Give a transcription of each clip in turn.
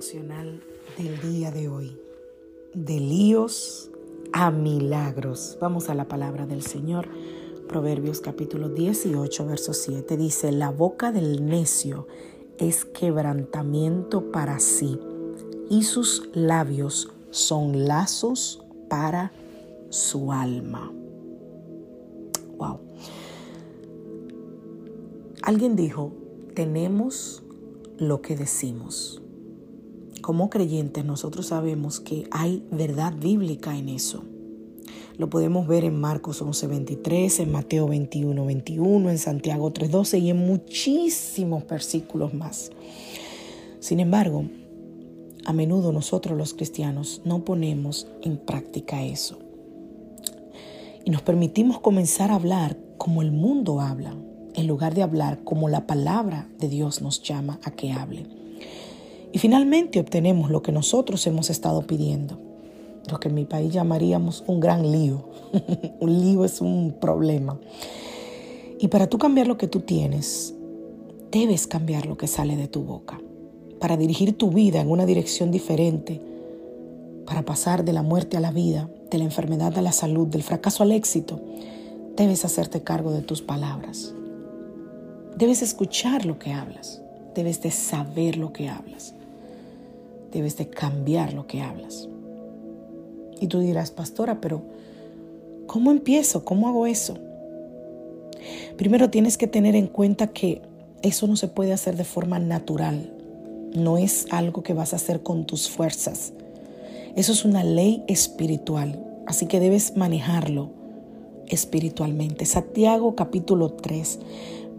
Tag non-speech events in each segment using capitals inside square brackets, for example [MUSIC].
Del día de hoy. De líos a milagros. Vamos a la palabra del Señor. Proverbios capítulo 18, verso 7 dice, la boca del necio es quebrantamiento para sí y sus labios son lazos para su alma. Wow. Alguien dijo, tenemos lo que decimos como creyentes nosotros sabemos que hay verdad bíblica en eso. Lo podemos ver en Marcos 11:23, en Mateo 21:21, en Santiago 3:12 y en muchísimos versículos más. Sin embargo, a menudo nosotros los cristianos no ponemos en práctica eso. Y nos permitimos comenzar a hablar como el mundo habla, en lugar de hablar como la palabra de Dios nos llama a que hable. Y finalmente obtenemos lo que nosotros hemos estado pidiendo, lo que en mi país llamaríamos un gran lío. [LAUGHS] un lío es un problema. Y para tú cambiar lo que tú tienes, debes cambiar lo que sale de tu boca. Para dirigir tu vida en una dirección diferente, para pasar de la muerte a la vida, de la enfermedad a la salud, del fracaso al éxito, debes hacerte cargo de tus palabras. Debes escuchar lo que hablas. Debes de saber lo que hablas debes de cambiar lo que hablas. Y tú dirás, pastora, pero ¿cómo empiezo? ¿Cómo hago eso? Primero tienes que tener en cuenta que eso no se puede hacer de forma natural. No es algo que vas a hacer con tus fuerzas. Eso es una ley espiritual. Así que debes manejarlo espiritualmente. Santiago capítulo 3,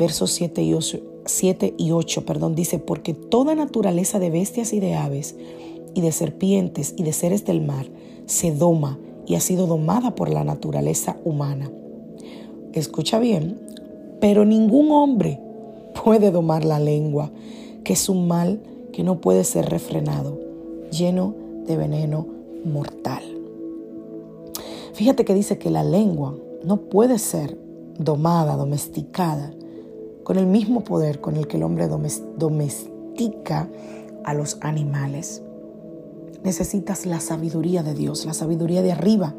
versos 7 y 8 7 y 8, perdón, dice, porque toda naturaleza de bestias y de aves y de serpientes y de seres del mar se doma y ha sido domada por la naturaleza humana. Escucha bien, pero ningún hombre puede domar la lengua, que es un mal que no puede ser refrenado, lleno de veneno mortal. Fíjate que dice que la lengua no puede ser domada, domesticada, con el mismo poder con el que el hombre domestica a los animales. Necesitas la sabiduría de Dios, la sabiduría de arriba.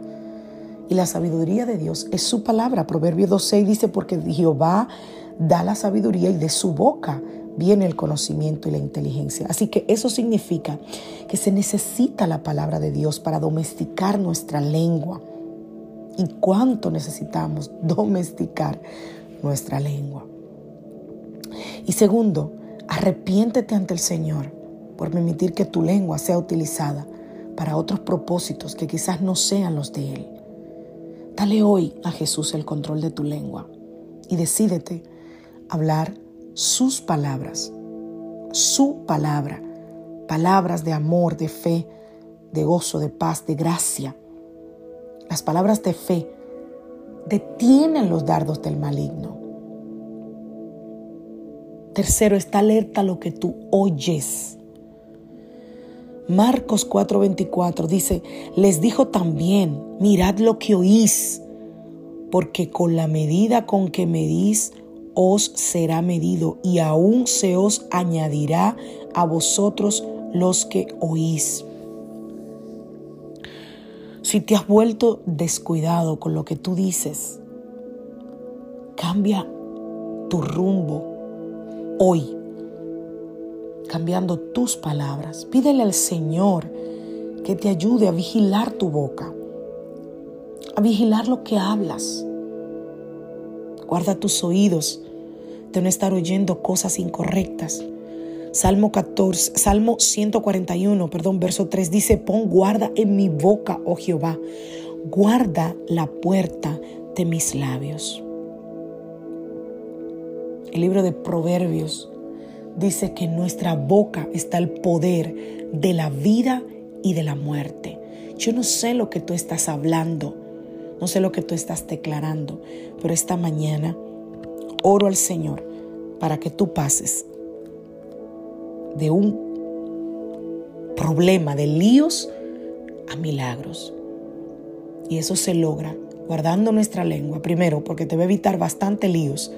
Y la sabiduría de Dios es su palabra. Proverbio 2.6 dice, porque Jehová da la sabiduría y de su boca viene el conocimiento y la inteligencia. Así que eso significa que se necesita la palabra de Dios para domesticar nuestra lengua. ¿Y cuánto necesitamos domesticar nuestra lengua? Y segundo, arrepiéntete ante el Señor por permitir que tu lengua sea utilizada para otros propósitos que quizás no sean los de Él. Dale hoy a Jesús el control de tu lengua y decídete hablar sus palabras, su palabra, palabras de amor, de fe, de gozo, de paz, de gracia. Las palabras de fe detienen los dardos del maligno. Tercero, está alerta lo que tú oyes. Marcos 4:24 dice, les dijo también, mirad lo que oís, porque con la medida con que medís, os será medido y aún se os añadirá a vosotros los que oís. Si te has vuelto descuidado con lo que tú dices, cambia tu rumbo hoy, cambiando tus palabras. Pídele al Señor que te ayude a vigilar tu boca, a vigilar lo que hablas. Guarda tus oídos de no estar oyendo cosas incorrectas. Salmo 14, Salmo 141, perdón, verso 3 dice, "Pon guarda en mi boca, oh Jehová, guarda la puerta de mis labios." El libro de Proverbios dice que en nuestra boca está el poder de la vida y de la muerte. Yo no sé lo que tú estás hablando, no sé lo que tú estás declarando, pero esta mañana oro al Señor para que tú pases de un problema de líos a milagros. Y eso se logra guardando nuestra lengua, primero porque te va a evitar bastante líos,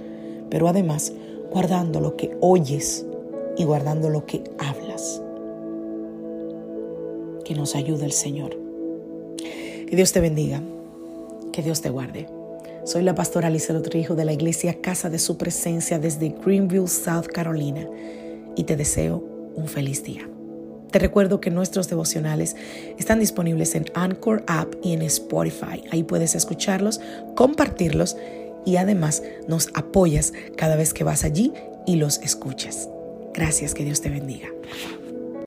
pero además guardando lo que oyes y guardando lo que hablas. Que nos ayude el Señor. Que Dios te bendiga, que Dios te guarde. Soy la pastora Alicia Trijo de la iglesia Casa de Su Presencia desde Greenville, South Carolina, y te deseo un feliz día. Te recuerdo que nuestros devocionales están disponibles en Anchor App y en Spotify. Ahí puedes escucharlos, compartirlos y además nos apoyas cada vez que vas allí y los escuchas. Gracias, que Dios te bendiga.